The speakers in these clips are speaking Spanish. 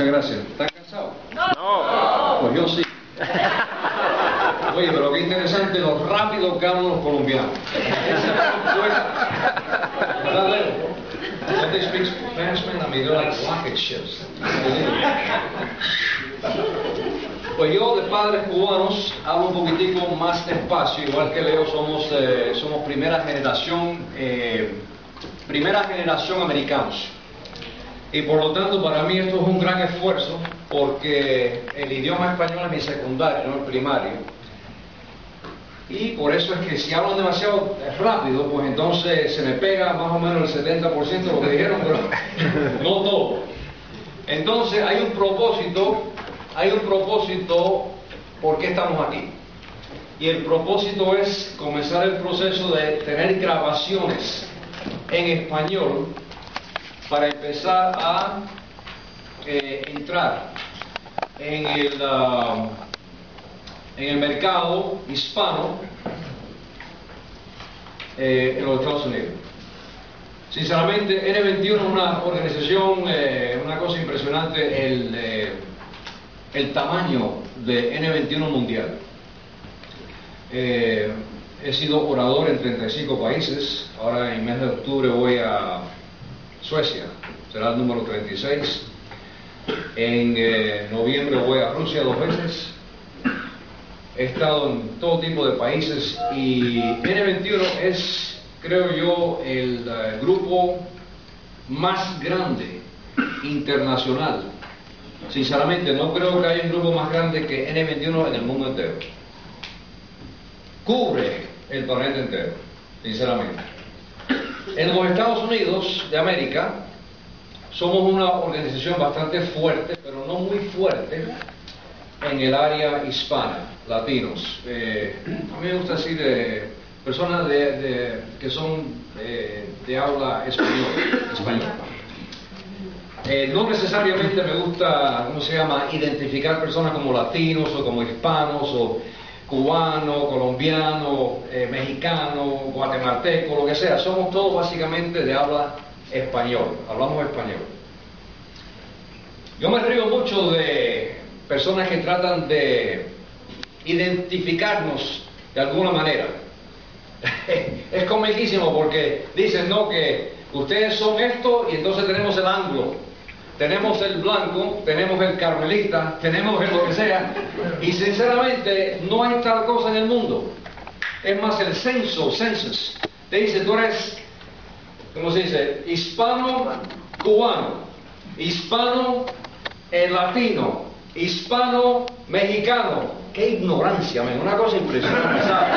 Muchas gracias. ¿Están cansados? No. Pues yo sí. Oye, pero qué interesante lo rápido que hablan los colombianos. ¿Verdad, Leo? Don't they speak man? I mean, they're like rocket ships. Pues yo de padres cubanos hablo un poquitico más despacio, igual que Leo somos, eh, somos primera generación, eh, primera generación americanos. Y por lo tanto para mí esto es un gran esfuerzo porque el idioma español es mi secundario, no el primario. Y por eso es que si hablo demasiado rápido, pues entonces se me pega más o menos el 70% de lo que dijeron, pero no todo. Entonces hay un propósito, hay un propósito por qué estamos aquí. Y el propósito es comenzar el proceso de tener grabaciones en español para empezar a eh, entrar en el, uh, en el mercado hispano eh, en los Estados Unidos. Sinceramente, N21 es una organización, eh, una cosa impresionante, el, eh, el tamaño de N21 mundial. He sido orador en 35 países, ahora en el mes de octubre voy a Suecia, será el número 36. En eh, noviembre voy a Rusia dos veces. He estado en todo tipo de países y N21 es, creo yo, el eh, grupo más grande internacional. Sinceramente, no creo que haya un grupo más grande que N21 en el mundo entero. Cubre el planeta entero, sinceramente. En los Estados Unidos de América somos una organización bastante fuerte, pero no muy fuerte en el área hispana, latinos. Eh, a mí me gusta decir de personas de, que son eh, de habla español. español. Eh, no necesariamente me gusta, ¿cómo se llama?, identificar personas como latinos o como hispanos o cubano, colombiano, eh, mexicano, guatemalteco, lo que sea. Somos todos básicamente de habla español, hablamos español. Yo me río mucho de personas que tratan de identificarnos de alguna manera. es comiquísimo porque dicen, no, que ustedes son esto y entonces tenemos el anglo, tenemos el blanco, tenemos el carmelita, tenemos el lo que sea, y sinceramente no hay tal cosa en el mundo. Es más, el censo, census, te dice, tú eres, ¿cómo se dice? Hispano-cubano, hispano-latino, hispano-mexicano. ¡Qué ignorancia, men! Una cosa impresionante, ¿sabes?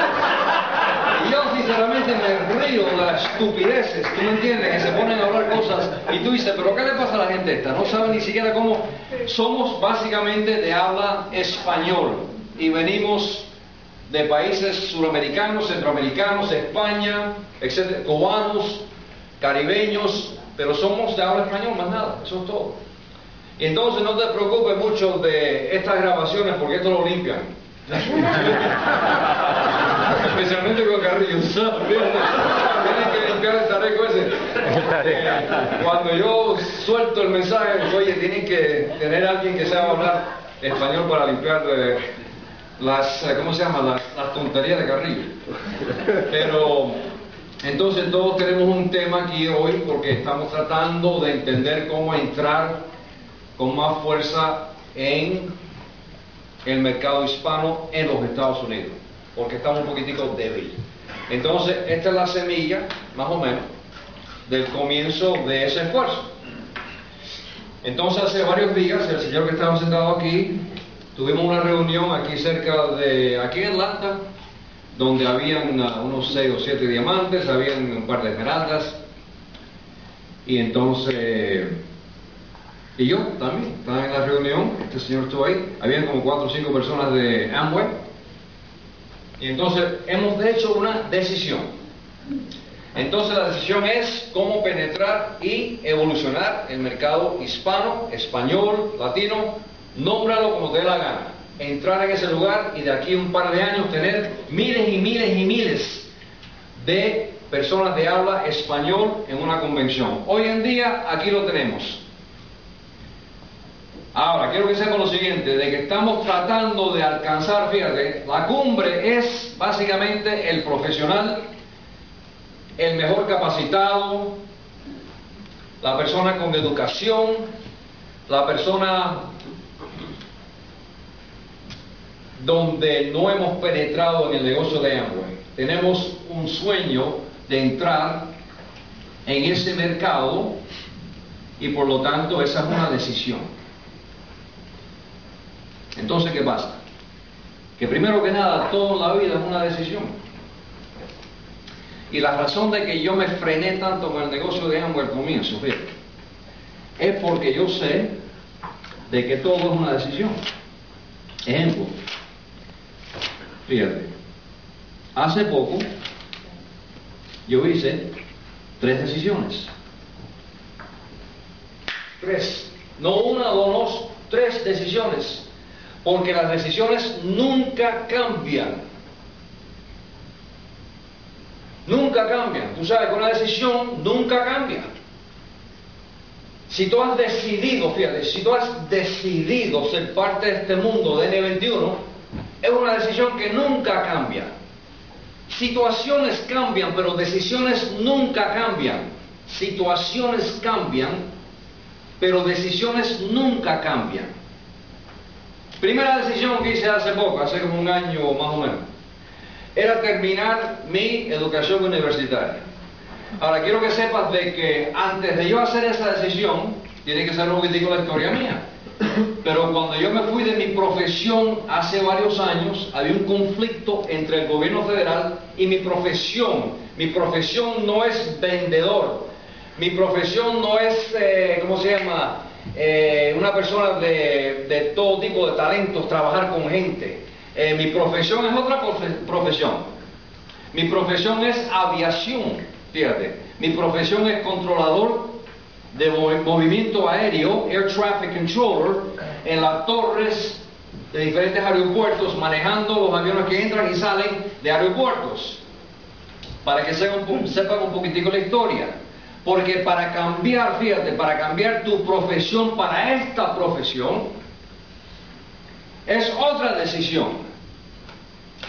Sinceramente me río de las estupideces, ¿tú me entiendes? Que se ponen a hablar cosas y tú dices, pero ¿qué le pasa a la gente esta? No sabe ni siquiera cómo... Somos básicamente de habla español y venimos de países suramericanos, centroamericanos, España, etcétera, cubanos, caribeños, pero somos de habla español, más nada, eso es todo. Entonces no te preocupes mucho de estas grabaciones porque esto lo limpian. Especialmente con Carrillo, ¿sabes? Tienen que limpiar el tareco ese. Cuando yo suelto el mensaje, oye, tienen que tener alguien que sepa hablar español para limpiar eh, las, eh, ¿cómo se llama? Las, las tonterías de Carrillo. Pero entonces todos tenemos un tema aquí hoy porque estamos tratando de entender cómo entrar con más fuerza en el mercado hispano en los Estados Unidos, porque estamos un poquitico débil. Entonces, esta es la semilla, más o menos, del comienzo de ese esfuerzo. Entonces, hace varios días, el señor que estaba sentado aquí, tuvimos una reunión aquí cerca de, aquí en Atlanta, donde habían unos seis o siete diamantes, habían un par de esmeraldas, y entonces, y yo también, estaba en la reunión, este señor estuvo ahí, habían como cuatro o cinco personas de Amway, y entonces hemos hecho una decisión. Entonces la decisión es cómo penetrar y evolucionar el mercado hispano, español, latino, nómbralo como te dé la gana. Entrar en ese lugar y de aquí a un par de años tener miles y miles y miles de personas de habla español en una convención. Hoy en día aquí lo tenemos. Ahora, quiero que sepan lo siguiente, de que estamos tratando de alcanzar, fíjate, la cumbre es básicamente el profesional, el mejor capacitado, la persona con educación, la persona donde no hemos penetrado en el negocio de Amway. Tenemos un sueño de entrar en ese mercado y por lo tanto esa es una decisión. Entonces, ¿qué pasa? Que primero que nada, toda la vida es una decisión. Y la razón de que yo me frené tanto con el negocio de Amway al comienzo, fíjate, es porque yo sé de que todo es una decisión. Ejemplo, fíjate, hace poco yo hice tres decisiones. Tres. No una, dos, tres decisiones porque las decisiones nunca cambian. Nunca cambian. Tú sabes que una decisión nunca cambia. Si tú has decidido, fíjate, si tú has decidido ser parte de este mundo de N21, es una decisión que nunca cambia. Situaciones cambian, pero decisiones nunca cambian. Situaciones cambian, pero decisiones nunca cambian. Primera decisión que hice hace poco, hace como un año más o menos, era terminar mi educación universitaria. Ahora quiero que sepas de que antes de yo hacer esa decisión, tiene que ser un poquitico la historia mía. Pero cuando yo me fui de mi profesión hace varios años, había un conflicto entre el gobierno federal y mi profesión. Mi profesión no es vendedor. Mi profesión no es, eh, ¿cómo se llama? Eh, una persona de, todo tipo de talentos, trabajar con gente. Eh, mi profesión es otra profesión. Mi profesión es aviación, fíjate. Mi profesión es controlador de movimiento aéreo, air traffic controller, en las torres de diferentes aeropuertos, manejando los aviones que entran y salen de aeropuertos. Para que sepan un poquitico la historia. Porque para cambiar, fíjate, para cambiar tu profesión para esta profesión, es otra decisión.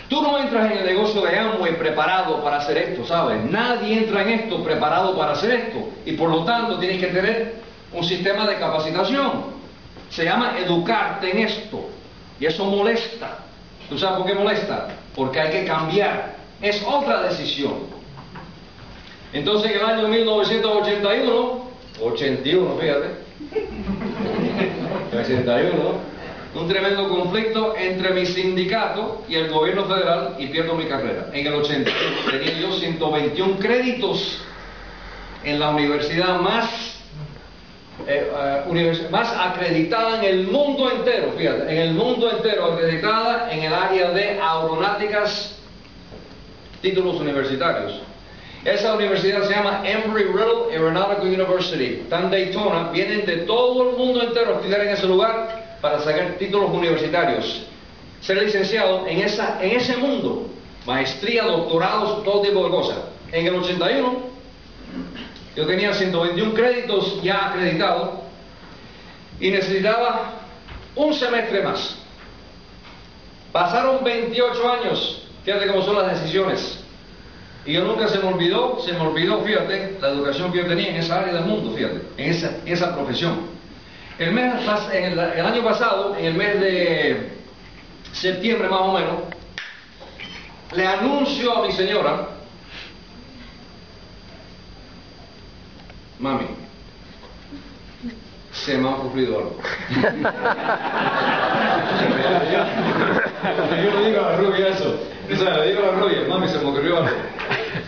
Tú no entras en el negocio de Amway preparado para hacer esto, ¿sabes? Nadie entra en esto preparado para hacer esto. Y por lo tanto tienes que tener un sistema de capacitación. Se llama educarte en esto. Y eso molesta. ¿Tú sabes por qué molesta? Porque hay que cambiar. Es otra decisión. Entonces en el año 1981, 81, fíjate, 81, un tremendo conflicto entre mi sindicato y el gobierno federal y pierdo mi carrera. En el 81 tenía yo 121 créditos en la universidad más eh, eh, más acreditada en el mundo entero, fíjate, en el mundo entero acreditada en el área de aeronáuticas, títulos universitarios. Esa universidad se llama Embry-Riddle Aeronautical University. Están Daytona, vienen de todo el mundo entero a estudiar en ese lugar para sacar títulos universitarios. Ser licenciado en, esa, en ese mundo, maestría, doctorados, todo tipo de cosas. En el 81, yo tenía 121 créditos ya acreditados y necesitaba un semestre más. Pasaron 28 años, fíjate cómo son las decisiones. Y yo nunca se me olvidó, se me olvidó, fíjate, la educación que yo tenía en esa área del mundo, fíjate, en esa, en esa profesión. El, mes, en el, año pasado, en el mes de septiembre más o menos, le anuncio a mi señora, mami, se me ha ocurrido algo. yo le digo a la rubia eso, le digo a la rubia, mami, se me ocurrió algo.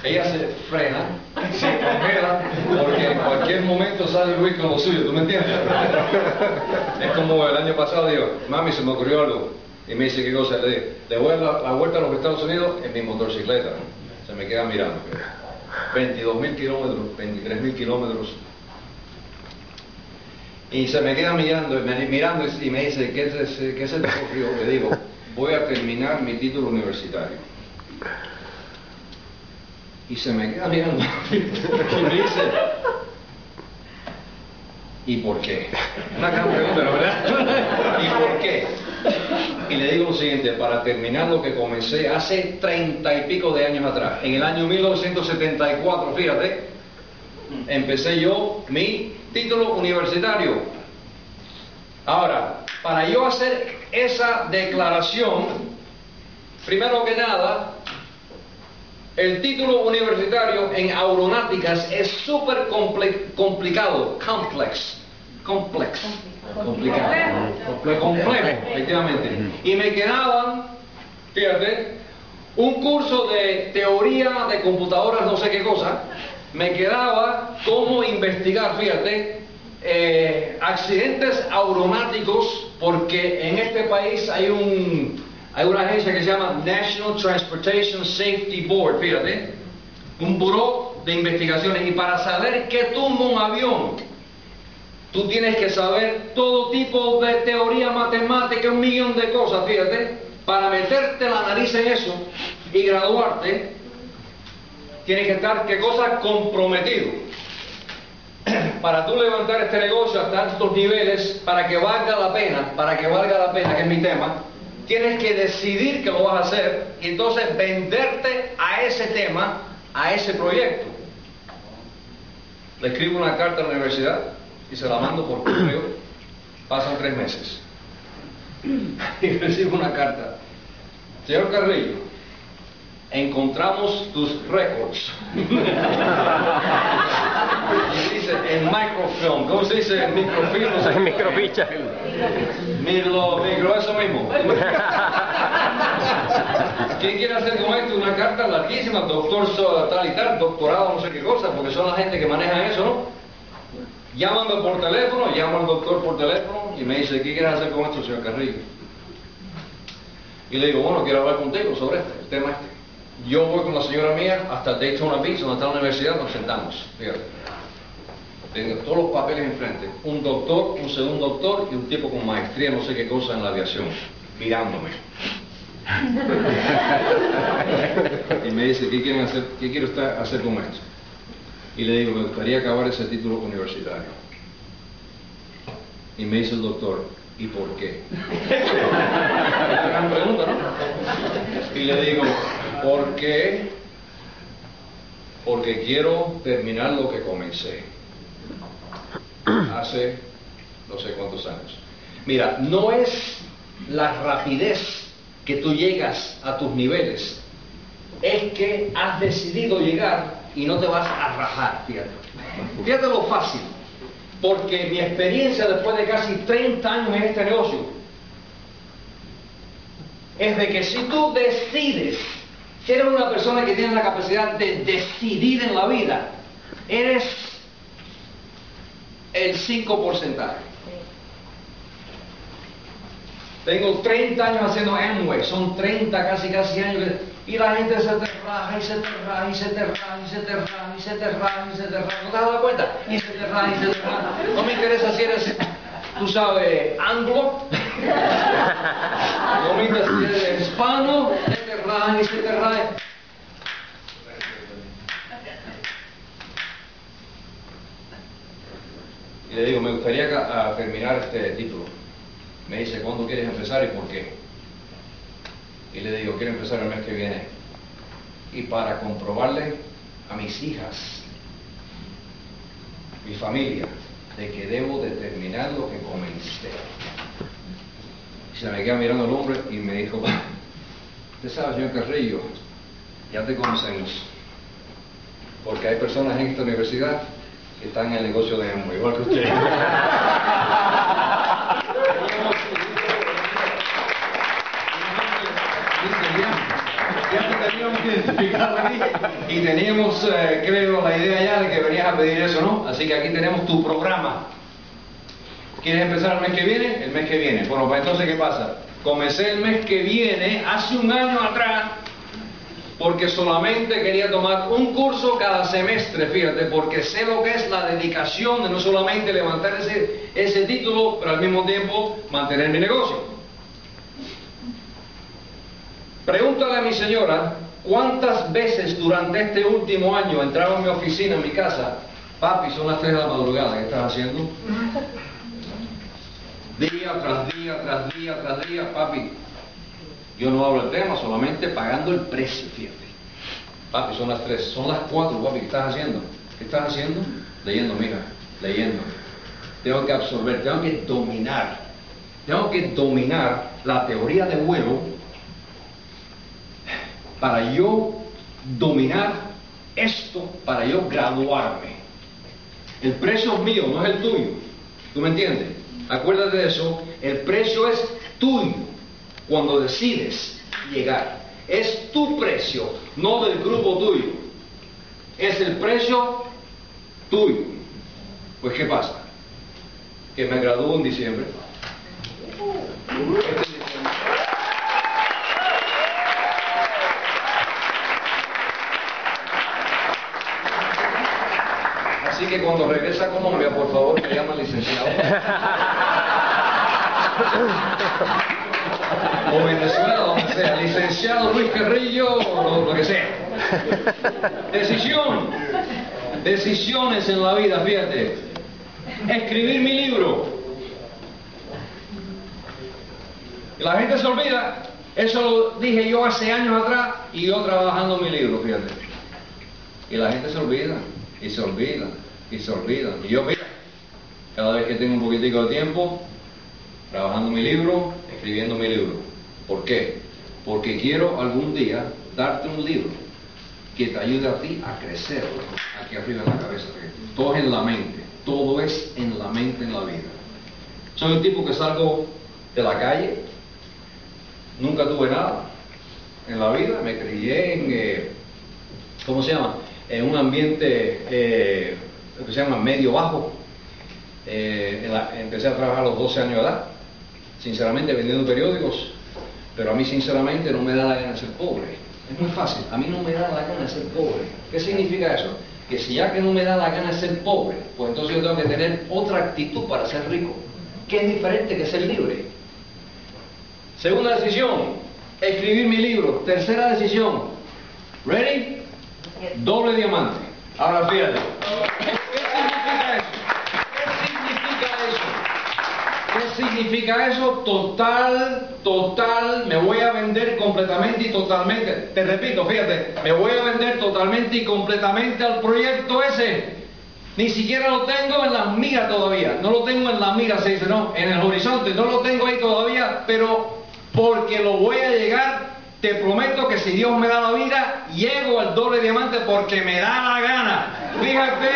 Ella se frena, se congela, porque en cualquier momento sale Luis con lo suyo, ¿tú me entiendes? Es como el año pasado digo, mami, se me ocurrió algo. Y me dice, ¿qué cosa? Le digo, le voy a dar la, vuelta a los Estados Unidos en mi motocicleta. Se me queda mirando. 22 mil kilómetros, 23 mil kilómetros. Y se me queda mirando, mirando y me dice, ¿qué, se, qué se te? Le digo, voy a terminar mi título universitario. Y se me queda mirando y dice, ¿y por qué? Una gran pregunta, ¿verdad? ¿Y por qué? Y le digo lo siguiente, para terminar lo que comencé hace treinta y pico de años atrás, en el año 1974, fíjate, empecé yo mi título universitario. Ahora, para yo hacer esa declaración, primero que nada, el título universitario en aeronáuticas es súper complicado, complex, complex, complicado, complejo, efectivamente. Y me quedaban, fíjate, un curso de teoría de computadoras, no sé qué cosa, me quedaba cómo investigar, fíjate, eh, accidentes aeronáuticos, porque en este país hay un hay una agencia que se llama National Transportation Safety Board, fíjate, un buró de investigaciones. Y para saber qué tumba un avión, tú tienes que saber todo tipo de teoría matemática, un millón de cosas, fíjate. Para meterte la nariz en eso y graduarte, tienes que estar, ¿qué cosa? Comprometido. Para tú levantar este negocio hasta estos niveles, para que valga la pena, para que valga la pena, que es mi tema, tienes que decidir que lo vas a hacer y entonces venderte a ese tema, a ese proyecto. Le escribo una carta a la universidad y se la mando por correo. Pasan tres meses. Y recibo una carta. Señor Carrillo, encontramos tus récords. en microfilm, ¿cómo se dice en microfilm? No sé. Microficha. Micro, micro, eso mismo. ¿Quién quiere hacer con esto una carta larguísima, doctor tal y tal, doctorado, no sé qué cosa, porque son la gente que maneja eso, ¿no? Llámame por teléfono, llamo al doctor por teléfono y me dice, ¿qué quieres hacer con esto, señor Carrillo? Y le digo, bueno, quiero hablar contigo sobre este, el tema este. Yo voy con la señora mía hasta Daytona Beach, donde está la universidad, nos sentamos. Fíjate. Tengo todos los papeles enfrente. Un doctor, un segundo doctor y un tipo con maestría, no sé qué cosa en la aviación, mirándome. y me dice, ¿qué quieren hacer? ¿Qué quiere usted hacer con esto? Y le digo, me gustaría acabar ese título universitario. Y me dice el doctor, ¿y por qué? Gran pregunta, ¿no? Y le digo, ¿por qué? Porque quiero terminar lo que comencé hace no sé cuántos años. Mira, no es la rapidez que tú llegas a tus niveles, es que has decidido llegar y no te vas a rajar, fíjate. Fíjate lo fácil, porque mi experiencia después de casi 30 años en este negocio es de que si tú decides, si eres una persona que tiene la capacidad de decidir en la vida, eres el 5%. Tengo 30 años haciendo Amway, son 30 casi casi años y la gente se te raja y se te raja y se te raja y se te raja y se te raja y se te raja. ¿No te has dado cuenta? Y se te raja y se te raja. No me interesa si eres, tú sabes, anglo. No me interesa si eres hispano, se te raja y se te raja. Le digo, me gustaría terminar este título. Me dice, ¿cuándo quieres empezar y por qué? Y le digo, quiero empezar el mes que viene. Y para comprobarle a mis hijas, mi familia, de que debo determinar lo que comencé. Y se me queda mirando el hombre y me dijo, usted sabe, señor Carrillo, ya te conocemos. Porque hay personas en esta universidad que están en el negocio de Amway, igual que ustedes. y teníamos, eh, creo, la idea ya de que venías a pedir eso, ¿no? Así que aquí tenemos tu programa. ¿Quieres empezar el mes que viene? El mes que viene. Bueno, pues entonces, ¿qué pasa? Comencé el mes que viene, hace un año atrás, porque solamente quería tomar un curso cada semestre, fíjate, porque sé lo que es la dedicación de no solamente levantar ese, título, pero al mismo tiempo mantener mi negocio. Pregúntale a mi señora cuántas veces durante este último año entraba en mi oficina, en mi casa, papi, son las 3 de la madrugada, ¿qué estás haciendo? Día tras día, tras día, tras día, papi, yo no hablo del tema, solamente pagando el precio, fíjate. Papi, son las 3, son las 4, papi, ¿qué estás haciendo? ¿Qué estás haciendo? Leyendo, mira, leyendo. Tengo que absorber, tengo que dominar, tengo que dominar la teoría de vuelo para yo dominar esto, para yo graduarme. El precio es mío, no es el tuyo. ¿Tú me entiendes? Acuérdate de eso. El precio es tuyo cuando decides llegar. Es tu precio, no del grupo tuyo. Es el precio tuyo. Pues ¿qué pasa? Que me graduó en diciembre. Así que cuando regresa a Colombia, por favor, me llama licenciado. o Venezuela, donde sea, licenciado Luis Carrillo, o lo que sea. Decisión, decisiones en la vida, fíjate. Escribir mi libro. La gente se olvida, eso lo dije yo hace años atrás y yo trabajando mi libro, fíjate. Y la gente se olvida, y se olvida y se olvidan. Y yo, mira, cada vez que tengo un poquitico de tiempo, trabajando mi libro, escribiendo mi libro. ¿Por qué? Porque quiero algún día darte un libro que te ayude a ti a crecer aquí arriba en la cabeza. Todo es en la mente, todo es en la mente en la vida. Soy un tipo que salgo de la calle, nunca tuve nada en la vida, me crié en, eh, ¿cómo se llama? En un ambiente eh, que se llama medio bajo. Eh, empecé a trabajar a los 12 años de edad, sinceramente vendiendo periódicos, pero a mí sinceramente no me da la gana ser pobre. Es muy fácil, a mí no me da la gana ser pobre. ¿Qué significa eso? Que si ya que no me da la gana ser pobre, pues entonces yo tengo que tener otra actitud para ser rico, que es diferente que ser libre. Segunda decisión, escribir mi libro. Tercera decisión, ¿ready? Doble diamante. Ahora fíjate. ¿Qué significa eso? Total, total, me voy a vender completamente y totalmente. Te repito, fíjate, me voy a vender totalmente y completamente al proyecto ese. Ni siquiera lo tengo en la mira todavía. No lo tengo en la mira, se dice, no, en el horizonte. No lo tengo ahí todavía, pero porque lo voy a llegar, te prometo que si Dios me da la vida, llego al doble diamante porque me da la gana. Fíjate,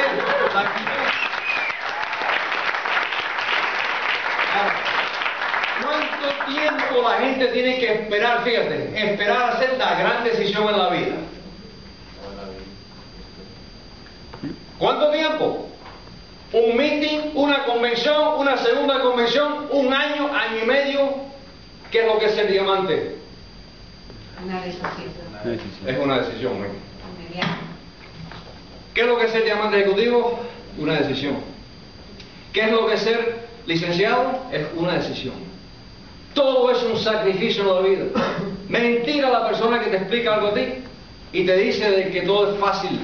¿Cuánto tiempo la gente tiene que esperar, fíjate, esperar a hacer la gran decisión en la vida? ¿Cuánto tiempo? Un meeting, una convención, una segunda convención, un año, año y medio. ¿Qué es lo que es el diamante? Una decisión. Es una decisión. ¿Qué es lo que es el diamante ejecutivo? Una decisión. ¿Qué es lo que es ser licenciado? Es una decisión. Todo es un sacrificio en la vida. Mentira la persona que te explica algo a ti y te dice de que todo es fácil.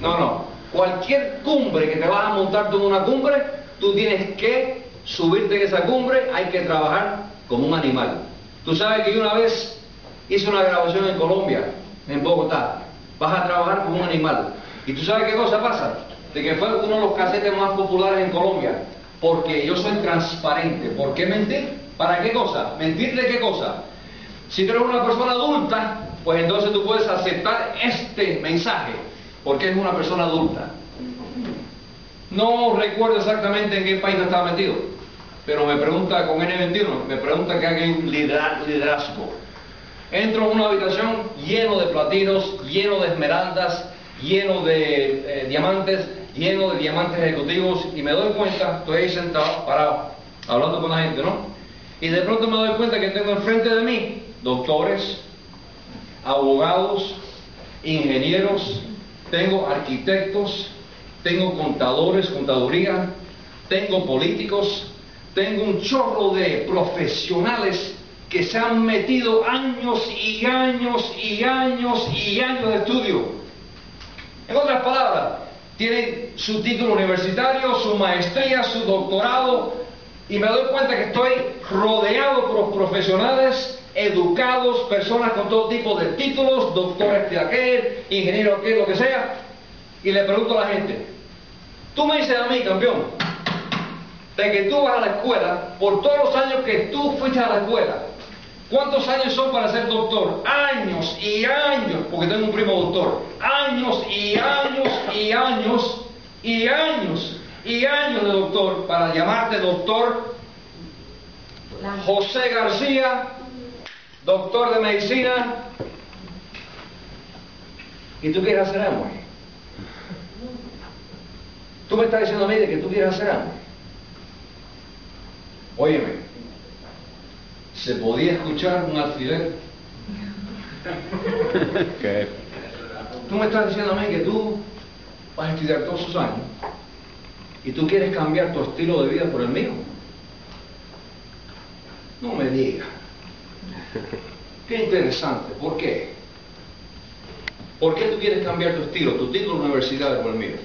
No, no. Cualquier cumbre que te vas a montar tú en una cumbre, tú tienes que subirte en esa cumbre, hay que trabajar como un animal. Tú sabes que yo una vez hice una grabación en Colombia, en Bogotá. Vas a trabajar como un animal. ¿Y tú sabes qué cosa pasa? De que fue uno de los casetes más populares en Colombia. Porque yo soy transparente. ¿Por qué mentir? ¿Para qué cosa? ¿Mentir de qué cosa? Si tú eres una persona adulta, pues entonces tú puedes aceptar este mensaje, porque es una persona adulta. No recuerdo exactamente en qué país estaba metido, pero me pregunta con N21, me pregunta que hay un liderazgo. Entro en una habitación lleno de platinos, lleno de esmeraldas, lleno de eh, diamantes, lleno de diamantes ejecutivos y me doy cuenta, estoy ahí sentado, parado, hablando con la gente, ¿no? Y de pronto me doy cuenta que tengo enfrente de mí doctores, abogados, ingenieros, tengo arquitectos, tengo contadores, contaduría, tengo políticos, tengo un chorro de profesionales que se han metido años y años y años y años de estudio. En otras palabras, tienen su título universitario, su maestría, su doctorado, y me doy cuenta que estoy rodeado por profesionales educados, personas con todo tipo de títulos, doctores de aquel, ingeniero aquel, lo que sea, y le pregunto a la gente, tú me dices a mí, campeón, de que tú vas a la escuela, por todos los años que tú fuiste a la escuela, ¿cuántos años son para ser doctor? Años y años, porque tengo un primo doctor, años y años y años y años y años de doctor para llamarte doctor José García, doctor de medicina, y tú quieres hacer amor. Tú me estás diciendo a mí de que tú quieres hacer amor. Óyeme, ¿se podía escuchar un alfiler? Tú me estás diciendo a mí que tú vas a estudiar todos sus años y tú quieres cambiar tu estilo de vida por el mío. No me digas. Qué interesante. ¿Por qué? ¿Por qué tú quieres cambiar tu estilo, tu título de universidad por el mío?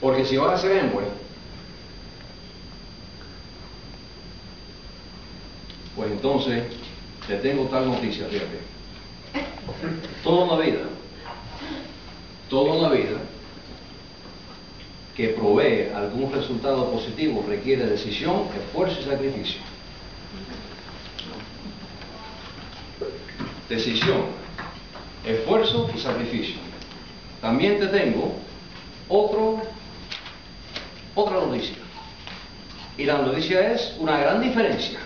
Porque si vas a ser Enway, pues entonces te tengo tal noticia, fíjate. Toda la vida, toda la vida, que provee algún resultado positivo requiere decisión, esfuerzo y sacrificio. Decisión, esfuerzo y sacrificio. También te tengo otro, otra noticia. Y la noticia es una gran diferencia.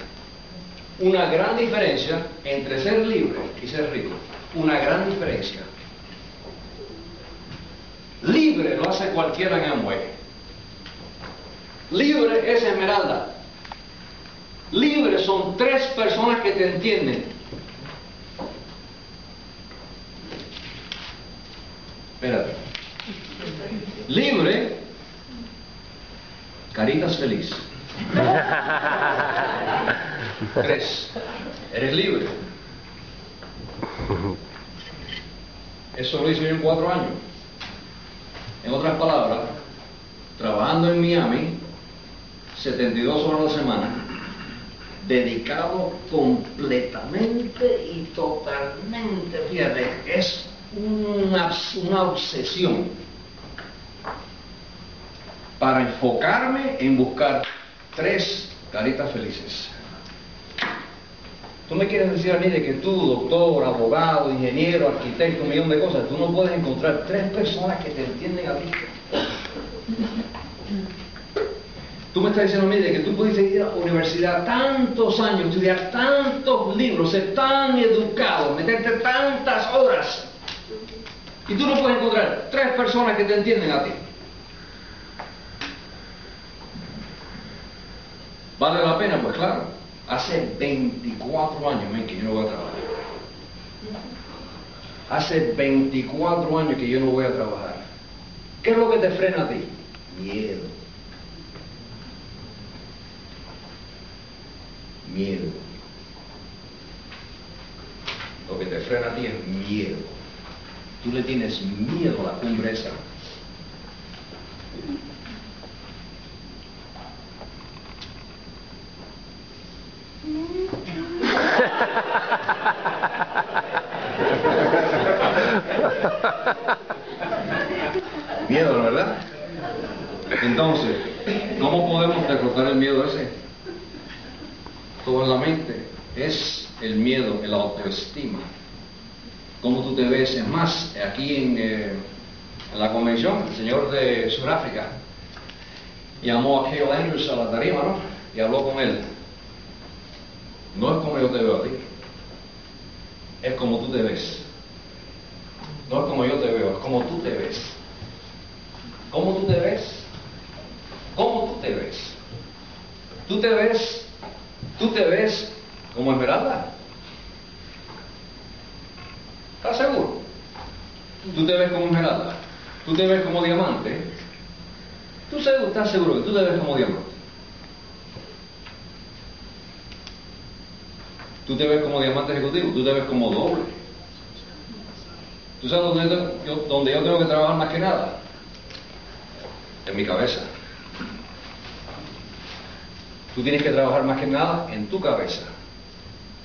Una gran diferencia entre ser libre y ser rico. Una gran diferencia. Libre lo hace cualquiera en Amway. Libre es Esmeralda. Libre son tres personas que te entienden. Espérate. Libre, caritas feliz. Tres. Eres libre. Eso lo hice yo en cuatro años. En otras palabras, trabajando en Miami, 72 horas a la semana, dedicado completamente y totalmente, fíjate, es una, una obsesión para enfocarme en buscar tres caritas felices. Tú me quieres decir a mí de que tú, doctor, abogado, ingeniero, arquitecto, un millón de cosas, tú no puedes encontrar tres personas que te entienden a ti. Tú me estás diciendo a mí de que tú pudiste ir a la universidad tantos años, estudiar tantos libros, ser tan educado, meterte tantas horas, y tú no puedes encontrar tres personas que te entienden a ti. ¿Vale la pena? Pues claro. Hace 24 años que yo no voy a trabajar. Hace 24 años que yo no voy a trabajar. ¿Qué es lo que te frena a ti? Miedo. Miedo. Lo que te frena a ti es miedo. Tú le tienes miedo a la cumbre esa. Miedo, ¿verdad? Entonces, ¿cómo podemos derrotar el miedo ese? Todo en la mente. Es el miedo, el autoestima. ¿Cómo tú te ves? Es más, aquí en, eh, la convención, el señor de Sudáfrica llamó a Cale Andrews a la tarima, ¿no? Y habló con él. No es como yo te veo a ti, es como tú te ves. No es como yo te veo, es como tú te ves. ¿Cómo tú te ves? ¿Cómo tú te ves? Tú te ves, tú te ves como esmeralda. ¿Estás seguro? Tú te ves como esmeralda. Tú te ves como diamante. ¿Tú estás seguro que tú te ves como diamante? Tú te ves como diamante ejecutivo, tú te ves como doble. ¿Tú sabes dónde yo, yo tengo que trabajar más que nada? En mi cabeza. Tú tienes que trabajar más que nada en tu cabeza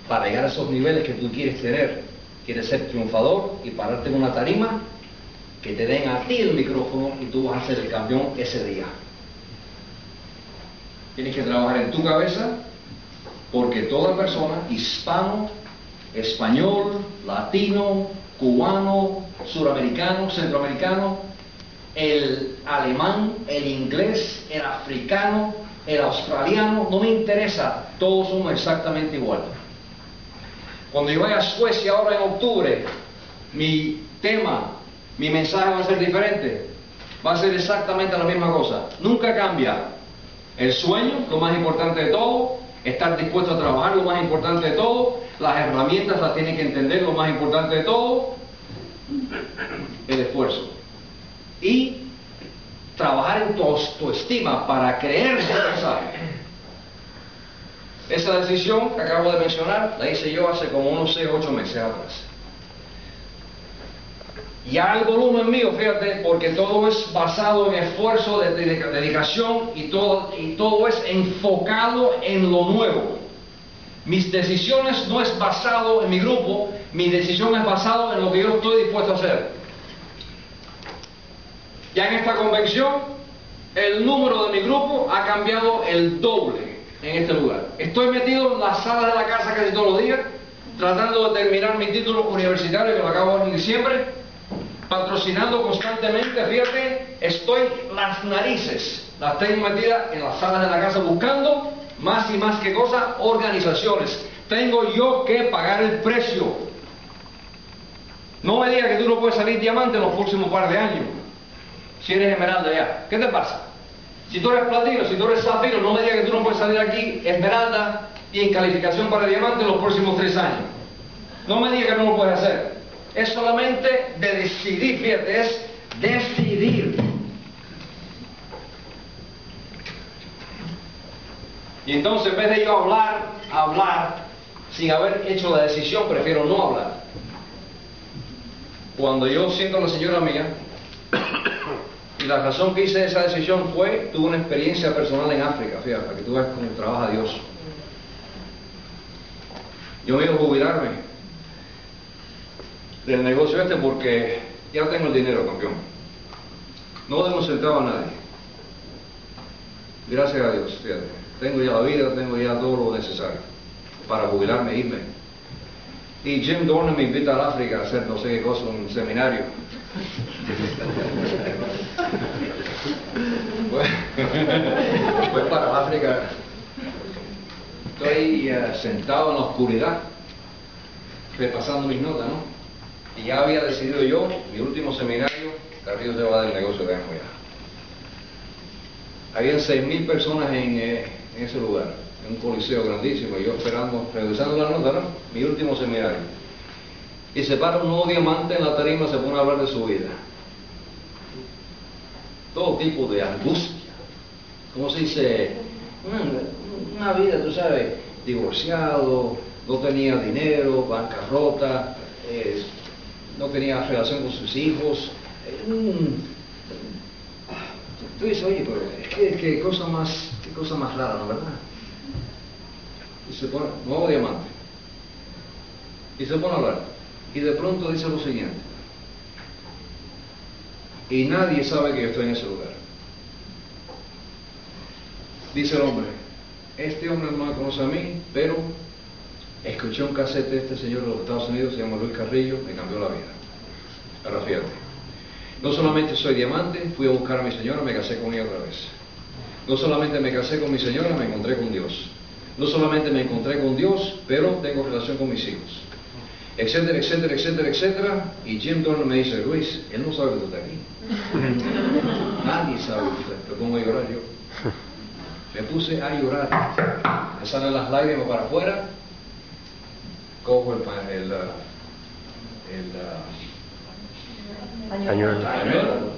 para llegar a esos niveles que tú quieres tener. Quieres ser triunfador y pararte en una tarima que te den a ti el micrófono y tú vas a ser el campeón ese día. Tienes que trabajar en tu cabeza porque toda persona, hispano, español, latino, cubano, suramericano, centroamericano, el alemán, el inglés, el africano, el australiano, no me interesa, todos somos exactamente iguales. Cuando yo vaya a Suecia ahora en octubre, mi tema, mi mensaje va a ser diferente. Va a ser exactamente la misma cosa. Nunca cambia. El sueño, lo más importante de todo, estar dispuesto a trabajar, lo más importante de todo, las herramientas las tienen que entender, lo más importante de todo, el esfuerzo. Y trabajar en tu autoestima para creerse el mensaje. Esa decisión que acabo de mencionar la hice yo hace como unos 6 o 8 meses atrás. Ya el volumen mío, fíjate, porque todo es basado en esfuerzo, de, dedicación y todo, y todo es enfocado en lo nuevo. Mis decisiones no es basado en mi grupo, mi decisión es basado en lo que yo estoy dispuesto a hacer. Ya en esta convención, el número de mi grupo ha cambiado el doble en este lugar. Estoy metido en la sala de la casa casi todos los días, tratando de terminar mi título universitario que lo acabo en diciembre, patrocinando constantemente, fíjate, estoy las narices, las tengo metidas en las salas de la casa buscando más y más que cosas, organizaciones. Tengo yo que pagar el precio. No me digas que tú no puedes salir diamante en los próximos par de años si eres esmeralda ya. ¿Qué te pasa? Si tú eres platino, si tú eres zafiro, no me digas que tú no puedes salir aquí esmeralda y en calificación para diamante en los próximos tres años. No me digas que no lo puedes hacer. Es solamente de decidir, fíjate, es decidir. Y entonces en vez de yo hablar, hablar, sin haber hecho la decisión, prefiero no hablar. Cuando yo siento a la señora mía, y la razón que hice esa decisión fue, tuve una experiencia personal en África, fíjate, para que tú veas cómo trabaja Dios. Yo me iba a jubilarme del negocio este porque ya tengo el dinero, campeón. No hemos sentado a nadie. Gracias a Dios, fíjate. Tengo ya la vida, tengo ya todo lo necesario para jubilarme e irme. Y Jim Dornan me invita a África a hacer no sé qué cosa, un seminario. pues, para África estoy eh, sentado en la oscuridad, repasando mis notas, ¿no? Y ya había decidido yo, mi último seminario, Carrillo se va del negocio de Anjoya. Habían 6.000 personas en, eh, en ese lugar un coliseo grandísimo, y yo esperando, revisando la nota, ¿no? Mi último seminario. Y se para un nuevo diamante en la tarima se pone a hablar de su vida. Todo tipo de angustia. ¿Cómo se dice? Una, vida, tú sabes, divorciado, no tenía dinero, bancarrota, eh, no tenía relación con sus hijos. Eh, tú dices, oye, pero es cosa más, qué cosa más rara, ¿no verdad? y se pone, nuevo diamante, y se pone a hablar. Y de pronto dice lo siguiente, y nadie sabe que yo estoy en ese lugar. Dice el hombre, este hombre no me conoce a mí, pero escuché un cassette de este señor de los Estados Unidos, se llama Luis Carrillo, me cambió la vida. Ahora fíjate, no solamente soy diamante, fui a buscar a mi señora, me casé con ella otra vez. No solamente me casé con mi señora, me encontré con Dios. No solamente me encontré con Dios, pero tengo relación con mis hijos. Etcétera, etcétera, etcétera, etcétera. Y Jim Dornan me dice, Luis, él no sabe que tú estás aquí. Nadie sabe que tú Pero pongo a llorar yo. Me puse a llorar. Me salen las lágrimas para afuera. Cojo el, el, ah, el, ah, Pañuelo. pañuelo.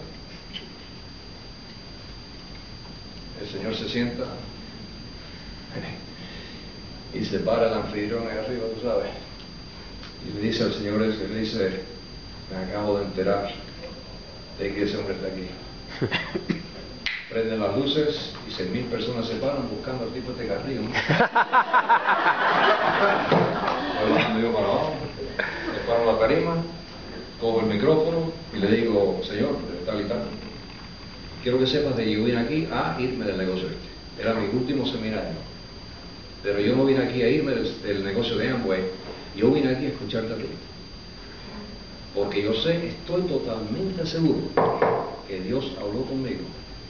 El Señor se sienta y se para el anfitrión ahí arriba, tú sabes. Y le dice al Señor ese, le dice, me acabo de enterar de que ese hombre está aquí. Prenden las luces y seis mil personas se paran buscando al tipo este carrillo. ¿no? Voy bajando yo para abajo, me paro la tarima, cojo el micrófono y le digo, Señor, tal y tal, quiero que sepas de que yo vine aquí a irme del negocio este. Era mi último seminario. Pero yo no vine aquí a irme del, negocio de Amway, yo vine aquí a escucharte a ti. Porque yo sé, estoy totalmente seguro que Dios habló conmigo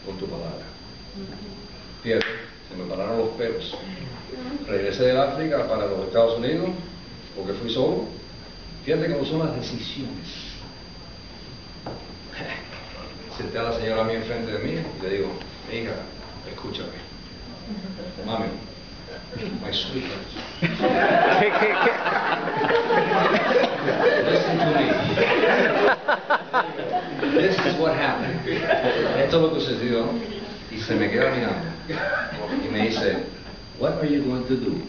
con tu palabra. Fíjate, se me pararon los pelos. Regresé del África para los Estados Unidos porque fui solo. Fíjate cómo son las decisiones. Senté a la señora a mí enfrente de mí y le digo, hija, escúchame. Mami, my sweetheart. Listen to me. This is what happened. Esto es lo que sucedió. Y se me queda mirando. Y me dice, What are you going to do?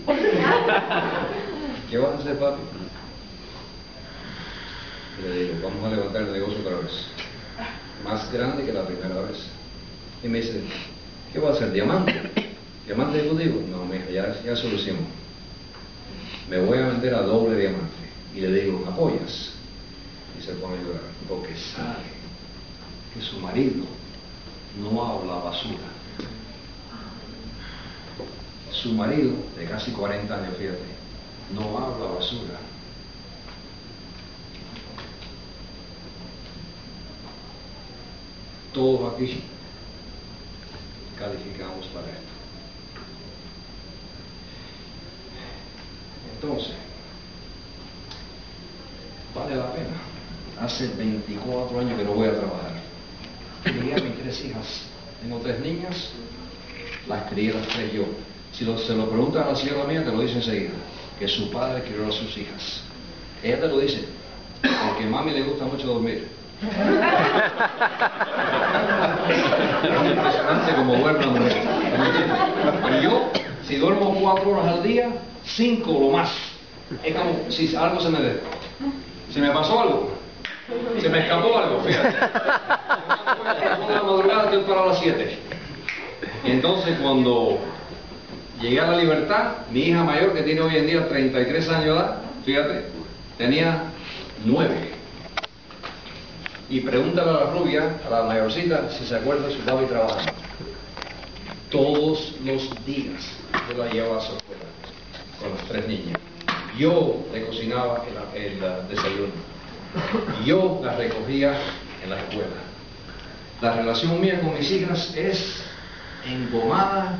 ¿Qué vas a hacer, papi? Le digo, vamos a levantar el negocio otra vez. Más grande que la primera vez. Y me dice, ¿qué va a hacer? ¿Diamante? ¿Diamante ejecutivo? No, mija, ya, ya solucionó. Me voy a vender a doble diamante. Y le digo, ¿me apoyas? Y se pone a llorar. Porque sabe que su marido no habla basura. Su marido, de casi 40 años, fíjate, no habla basura. Todos aquí calificamos para esto. Entonces, vale la pena. Hace 24 años que no voy a trabajar. Crié a mis tres hijas. Tengo tres niñas, las crié las tres yo. Si se lo preguntan a la señora mía, te lo dice enseguida, que su padre crió a sus hijas. Ella te lo dice, porque a mami le gusta mucho dormir. Es impresionante como duerme mujer. Y yo, si duermo cuatro horas al día, cinco lo más. Es como si algo se me de. Si me pasó algo, se me escapó algo, fíjate. La madrugada estoy para las 7. Y entonces cuando llegué a la libertad, mi hija mayor, que tiene hoy en día 33 años de edad, fíjate, tenía 9. Y pregúntale a la rubia, a la mayorcita, si se acuerda de su papi trabajando. Todos los días yo la llevaba a su escuela con las tres niñas. Yo le cocinaba el, desayuno. Yo la recogía en la escuela. La relación mía con mis hijas es engomada.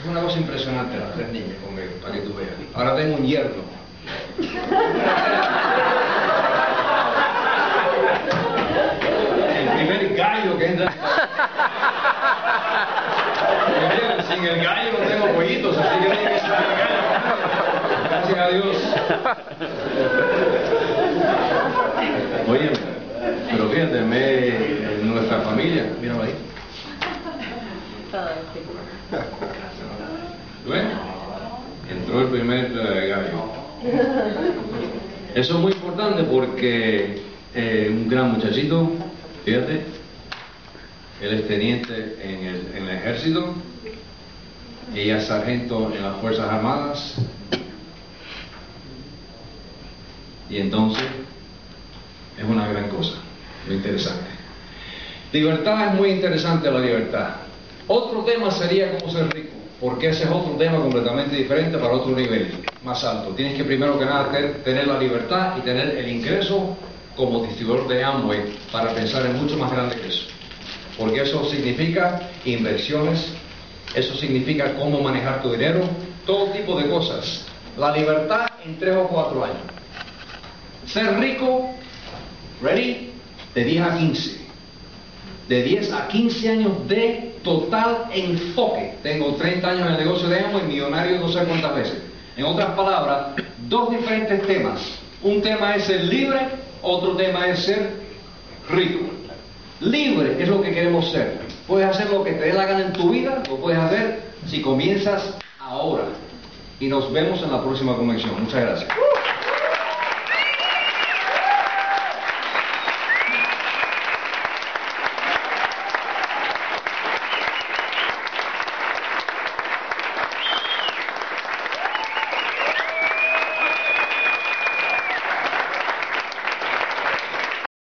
Es una cosa impresionante las tres niñas conmigo, para que tú veas. Ahora tengo un yerno. El primer gallo que entra. Sin el gallo no tengo pollitos, así que tiene que ser el gallo. Gracias a Dios. Oye, pero fíjate, me, nuestra familia, míralo ahí. ¿Ven? Entró el primer gallo. Eso es muy importante porque eh, un gran muchachito, fíjate, él es teniente en el, en el ejército, ella es sargento en las Fuerzas Armadas, y entonces es una gran cosa, muy interesante. Libertad es muy interesante la libertad. Otro tema sería cómo ser rico, porque ese es otro tema completamente diferente para otro nivel, más alto. Tienes que primero que nada tener la libertad y tener el ingreso como distribuidor de Amway para pensar en mucho más grande que eso. Porque eso significa inversiones Eso significa cómo manejar tu dinero, todo tipo de cosas. La libertad en tres o cuatro años. Ser rico, ready, de 10 a 15. De 10 a 15 años de total enfoque. Tengo 30 años en el negocio de amo y millonario no sé cuántas veces. En otras palabras, dos diferentes temas. Un tema es ser libre, otro tema es ser rico. Libre es lo que queremos ser. Puedes hacer lo que te dé la gana en tu vida, lo puedes hacer si comienzas ahora. Y nos vemos en la próxima convención. Muchas gracias.